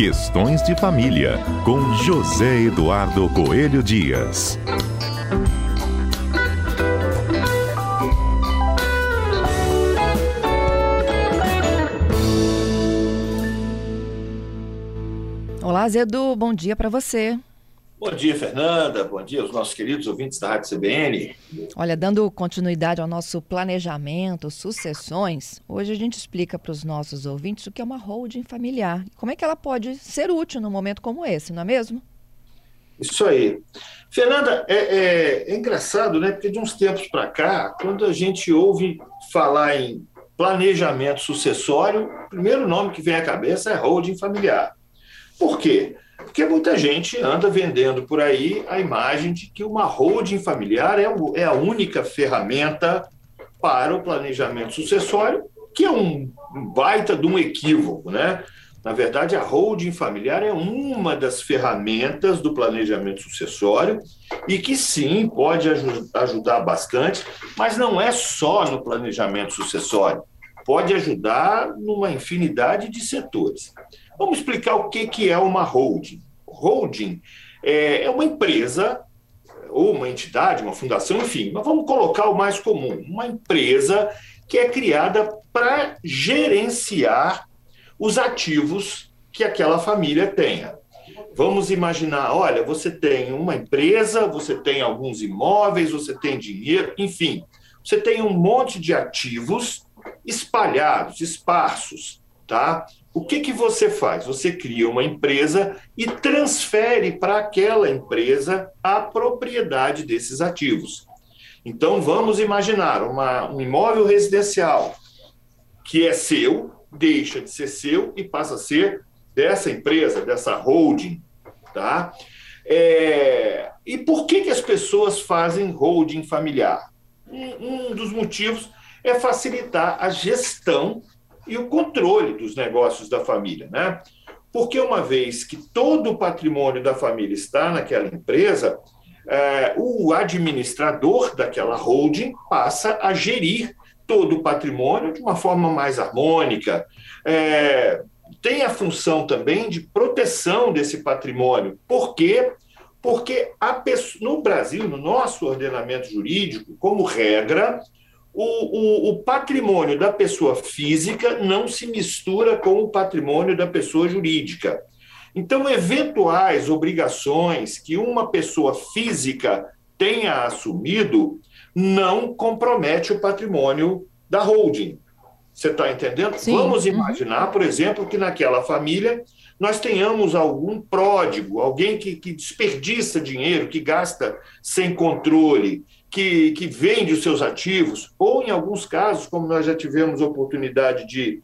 Questões de Família, com José Eduardo Coelho Dias. Olá, Zedu, bom dia para você. Bom dia, Fernanda. Bom dia aos nossos queridos ouvintes da Rádio CBN. Olha, dando continuidade ao nosso planejamento, sucessões, hoje a gente explica para os nossos ouvintes o que é uma holding familiar. Como é que ela pode ser útil num momento como esse, não é mesmo? Isso aí. Fernanda, é, é, é engraçado, né? Porque de uns tempos para cá, quando a gente ouve falar em planejamento sucessório, o primeiro nome que vem à cabeça é holding familiar. Por quê? Porque muita gente anda vendendo por aí a imagem de que uma holding familiar é, é a única ferramenta para o planejamento sucessório, que é um baita de um equívoco, né? Na verdade, a holding familiar é uma das ferramentas do planejamento sucessório e que sim pode ajudar bastante, mas não é só no planejamento sucessório, pode ajudar numa infinidade de setores. Vamos explicar o que, que é uma holding. Holding é, é uma empresa ou uma entidade, uma fundação, enfim, mas vamos colocar o mais comum, uma empresa que é criada para gerenciar os ativos que aquela família tenha. Vamos imaginar, olha, você tem uma empresa, você tem alguns imóveis, você tem dinheiro, enfim, você tem um monte de ativos espalhados, esparsos, tá? O que, que você faz? Você cria uma empresa e transfere para aquela empresa a propriedade desses ativos. Então, vamos imaginar uma, um imóvel residencial que é seu, deixa de ser seu e passa a ser dessa empresa, dessa holding. Tá? É, e por que, que as pessoas fazem holding familiar? Um, um dos motivos é facilitar a gestão e o controle dos negócios da família, né? Porque uma vez que todo o patrimônio da família está naquela empresa, é, o administrador daquela holding passa a gerir todo o patrimônio de uma forma mais harmônica. É, tem a função também de proteção desse patrimônio. Por quê? Porque pessoa, no Brasil, no nosso ordenamento jurídico, como regra, o, o, o, patrimônio da pessoa física não se mistura com o patrimônio da pessoa jurídica. Então, eventuais obrigações que uma pessoa física tenha assumido não compromete o patrimônio da holding. Você está entendendo? Sim. Vamos uhum. imaginar, por exemplo, que naquela família nós tenhamos algum pródigo, alguém que, que desperdiça dinheiro, que gasta sem controle, que, que vende os seus ativos, ou em alguns casos, como nós já tivemos oportunidade de,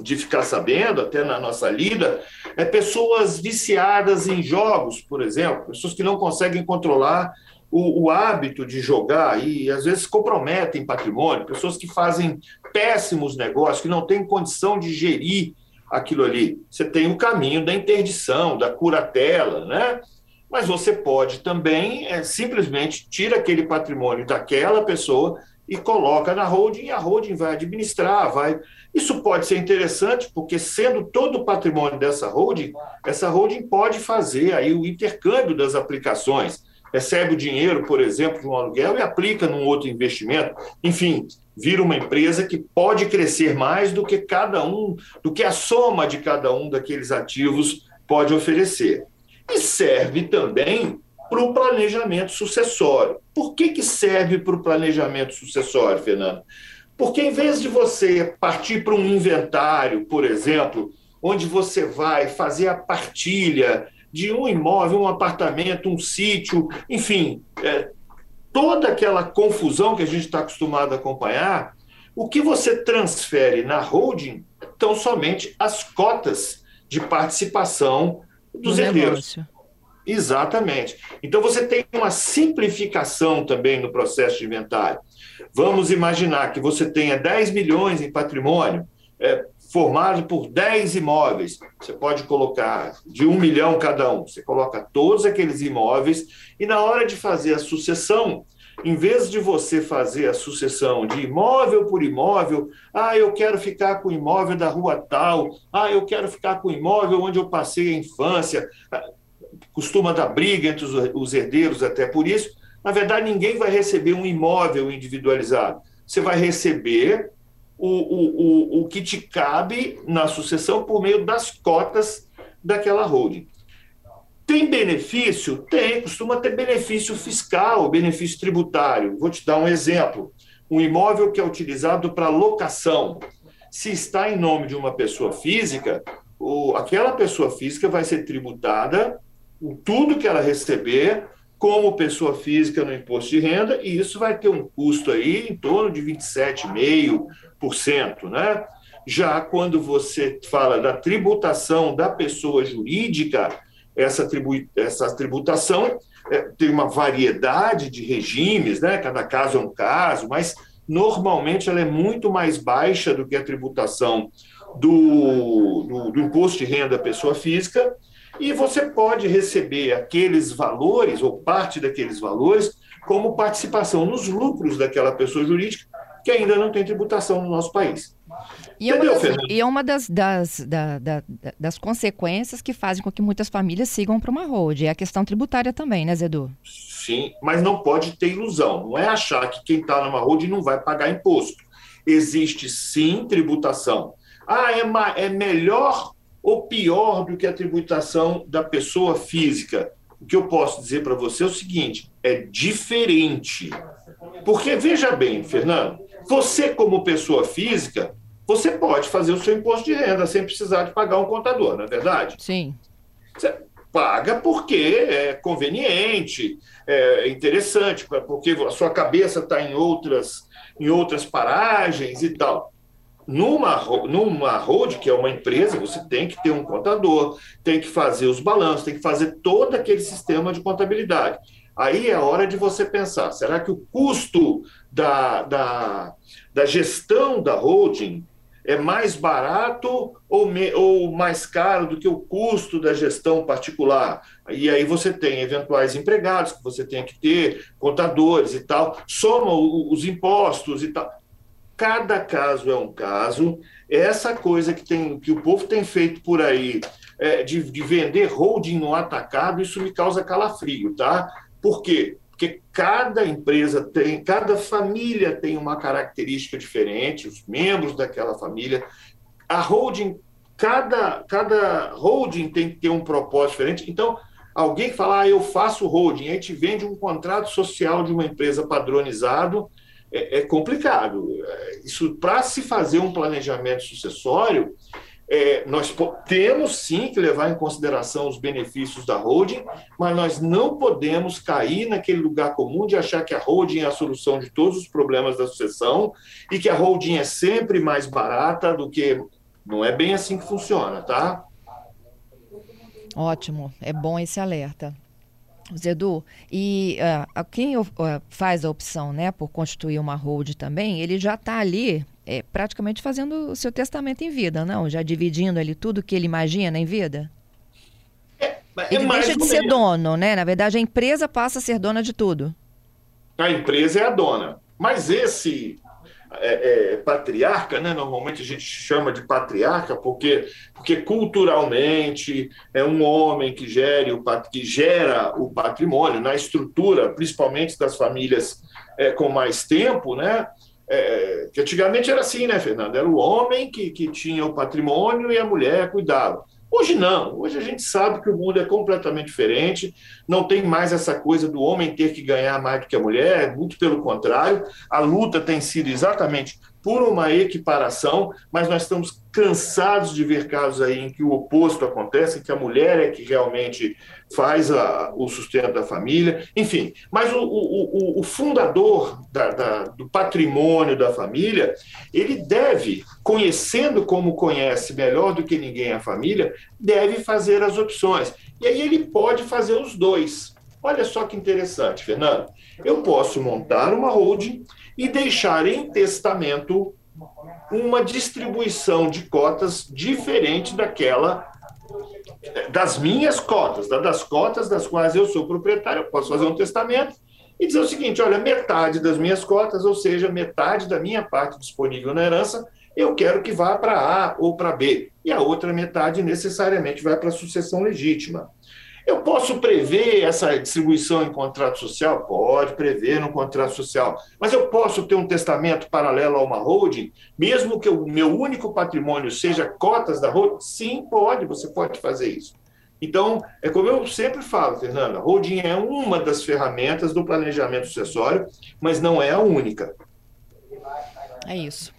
de ficar sabendo, até na nossa lida, é pessoas viciadas em jogos, por exemplo, pessoas que não conseguem controlar o, o, hábito de jogar e às vezes comprometem patrimônio, pessoas que fazem péssimos negócios, que não têm condição de gerir aquilo ali. Você tem o caminho da interdição, da curatela, né? Mas você pode também é, simplesmente tira aquele patrimônio daquela pessoa e coloca na holding e a holding vai administrar, vai. Isso pode ser interessante porque sendo todo o patrimônio dessa holding, essa holding pode fazer aí o intercâmbio das aplicações. Recebe o dinheiro, por exemplo, de um aluguel e aplica num outro investimento. Enfim, vira uma empresa que pode crescer mais do que cada um, do que a soma de cada um daqueles ativos pode oferecer e serve também para o planejamento sucessório. Por que, que serve para o planejamento sucessório, Fernando? Porque em vez de você partir para um inventário, por exemplo, onde você vai fazer a partilha de um imóvel, um apartamento, um sítio, enfim, é, toda aquela confusão que a gente está acostumado a acompanhar, o que você transfere na holding são somente as cotas de participação dos herdeiros. Exatamente. Então você tem uma simplificação também no processo de inventário. Vamos imaginar que você tenha 10 milhões em patrimônio, é, formado por 10 imóveis. Você pode colocar de um milhão cada um. Você coloca todos aqueles imóveis e na hora de fazer a sucessão, Em vez de você fazer a sucessão de imóvel por imóvel, ah, eu quero ficar com o imóvel da rua tal, ah, eu quero ficar com o imóvel onde eu passei a infância, ah, costuma dar briga entre os herdeiros até por isso. Na verdade, ninguém vai receber um imóvel individualizado. Você vai receber o, o, o, o que te cabe na sucessão por meio das cotas daquela holding. Tem benefício? Tem, costuma ter benefício fiscal, benefício tributário. Vou te dar um exemplo. Um imóvel que é utilizado para locação. Se está em nome de uma pessoa física, aquela pessoa física vai ser tributada tudo que ela receber como pessoa física no imposto de renda, e isso vai ter um custo aí em torno de 27,5%, né? Já quando você fala da tributação da pessoa jurídica, essa, tribu essa tributação é, tem uma variedade de regimes, né? Cada caso é um caso, mas normalmente ela é muito mais baixa do que a tributação do, do, do imposto de renda da pessoa física, e você pode receber aqueles valores, ou parte daqueles valores, como participação nos lucros daquela pessoa jurídica que ainda não tem tributação no nosso país. E é uma das, e é uma das, das, da, da, das consequências que fazem com que muitas famílias sigam para uma road. É a questão tributária também, né, Zedu? Sim, mas não pode ter ilusão. Não é achar que quem está numa road não vai pagar imposto. Existe sim tributação. Ah, é, é melhor ou pior do que a tributação da pessoa física? O que eu posso dizer para você é o seguinte: é diferente. Porque, veja bem, Fernando, você, como pessoa física, você pode fazer o seu imposto de renda sem precisar de pagar um contador, não é verdade? Sim. Você paga porque é conveniente, é interessante, porque a sua cabeça está em outras, em outras paragens e tal. Numa, numa road, que é uma empresa, você tem que ter um contador, tem que fazer os balanços, tem que fazer todo aquele sistema de contabilidade. Aí é hora de você pensar: será que o custo da, da, da gestão da holding é mais barato ou, me, ou mais caro do que o custo da gestão particular? E aí você tem eventuais empregados que você tem que ter, contadores e tal, soma os impostos e tal cada caso é um caso. Essa coisa que, tem, que o povo tem feito por aí é, de, de vender holding no atacado, isso me causa calafrio, tá? Por quê? Porque cada empresa tem, cada família tem uma característica diferente, os membros daquela família. A holding, cada, cada holding tem que ter um propósito diferente. Então, alguém que fala, ah, eu faço holding, aí te vende um contrato social de uma empresa padronizado, é, é complicado. Isso para se fazer um planejamento sucessório, é, nós temos sim que levar em consideração os benefícios da holding, mas nós não podemos cair naquele lugar comum de achar que a holding é a solução de todos os problemas da sucessão e que a holding é sempre mais barata do que. Não é bem assim que funciona, tá? Ótimo, é bom esse alerta. Zedu, e uh, quem uh, faz a opção né, por constituir uma hold também, ele já está ali é, praticamente fazendo o seu testamento em vida, não? Já dividindo ali tudo que ele imagina em vida? É, é ele deixa de ser dono, né? Na verdade, a empresa passa a ser dona de tudo. A empresa é a dona. Mas esse é, é, patriarca, né? normalmente a gente chama de patriarca porque, porque culturalmente é um homem que, gere o, que gera o patrimônio na estrutura, principalmente das famílias é, com mais tempo, né? É, que antigamente era assim, né, Fernando? Era o homem que, que tinha o patrimônio e a mulher cuidava. Hoje não, hoje a gente sabe que o mundo é completamente diferente, não tem mais essa coisa do homem ter que ganhar mais do que a mulher, muito pelo contrário, a luta tem sido exatamente por uma equiparação, mas nós estamos cansados de ver casos aí em que o oposto acontece, em que a mulher é que realmente faz a, o sustento da família, enfim. Mas o, o, o fundador da, da, do patrimônio da família, ele deve, conhecendo como conhece melhor do que ninguém a família, deve fazer as opções. E aí ele pode fazer os dois. Olha só que interessante, Fernando. Eu posso montar uma holding e deixar em testamento uma distribuição de cotas diferente daquela das minhas cotas, das cotas das quais eu sou proprietário. Eu posso fazer um testamento e dizer o seguinte: olha, metade das minhas cotas, ou seja, metade da minha parte disponível na herança, eu quero que vá para A ou para B, e a outra metade necessariamente vai para a sucessão legítima. Eu posso prever essa distribuição em contrato social? Pode prever no contrato social. Mas eu posso ter um testamento paralelo a uma holding, mesmo que o meu único patrimônio seja cotas da holding? Sim, pode, você pode fazer isso. Então, é como eu sempre falo, Fernanda, holding é uma das ferramentas do planejamento sucessório, mas não é a única. É isso.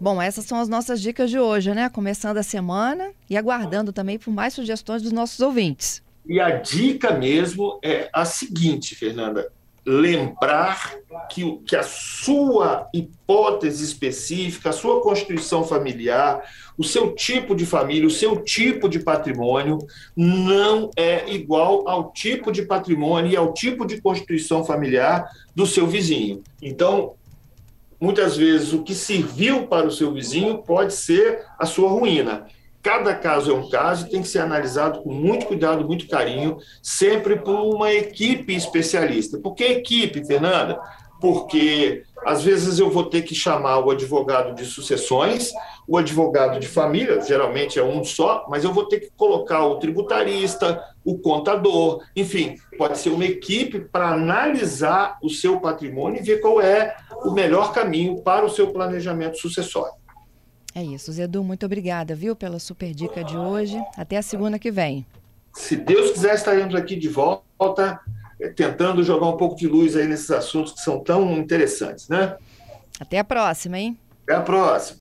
Bom, essas são as nossas dicas de hoje, né? Começando a semana e aguardando também por mais sugestões dos nossos ouvintes. E a dica mesmo é a seguinte, Fernanda: lembrar que, que a sua hipótese específica, a sua constituição familiar, o seu tipo de família, o seu tipo de patrimônio não é igual ao tipo de patrimônio e ao tipo de constituição familiar do seu vizinho. Então, muitas vezes o que serviu para o seu vizinho pode ser a sua ruína. Cada caso é um caso e tem que ser analisado com muito cuidado, muito carinho, sempre por uma equipe especialista. Por que equipe, Fernanda? Porque às vezes eu vou ter que chamar o advogado de sucessões, o advogado de família, geralmente é um só, mas eu vou ter que colocar o tributarista, o contador, enfim, pode ser uma equipe para analisar o seu patrimônio e ver qual é o melhor caminho para o seu planejamento sucessório. É isso, Zedu, muito obrigada, viu, pela super dica de hoje. Até a segunda que vem. Se Deus quiser, estaremos aqui de volta, eh, tentando jogar um pouco de luz aí nesses assuntos que são tão interessantes, né? Até a próxima, hein? Até a próxima.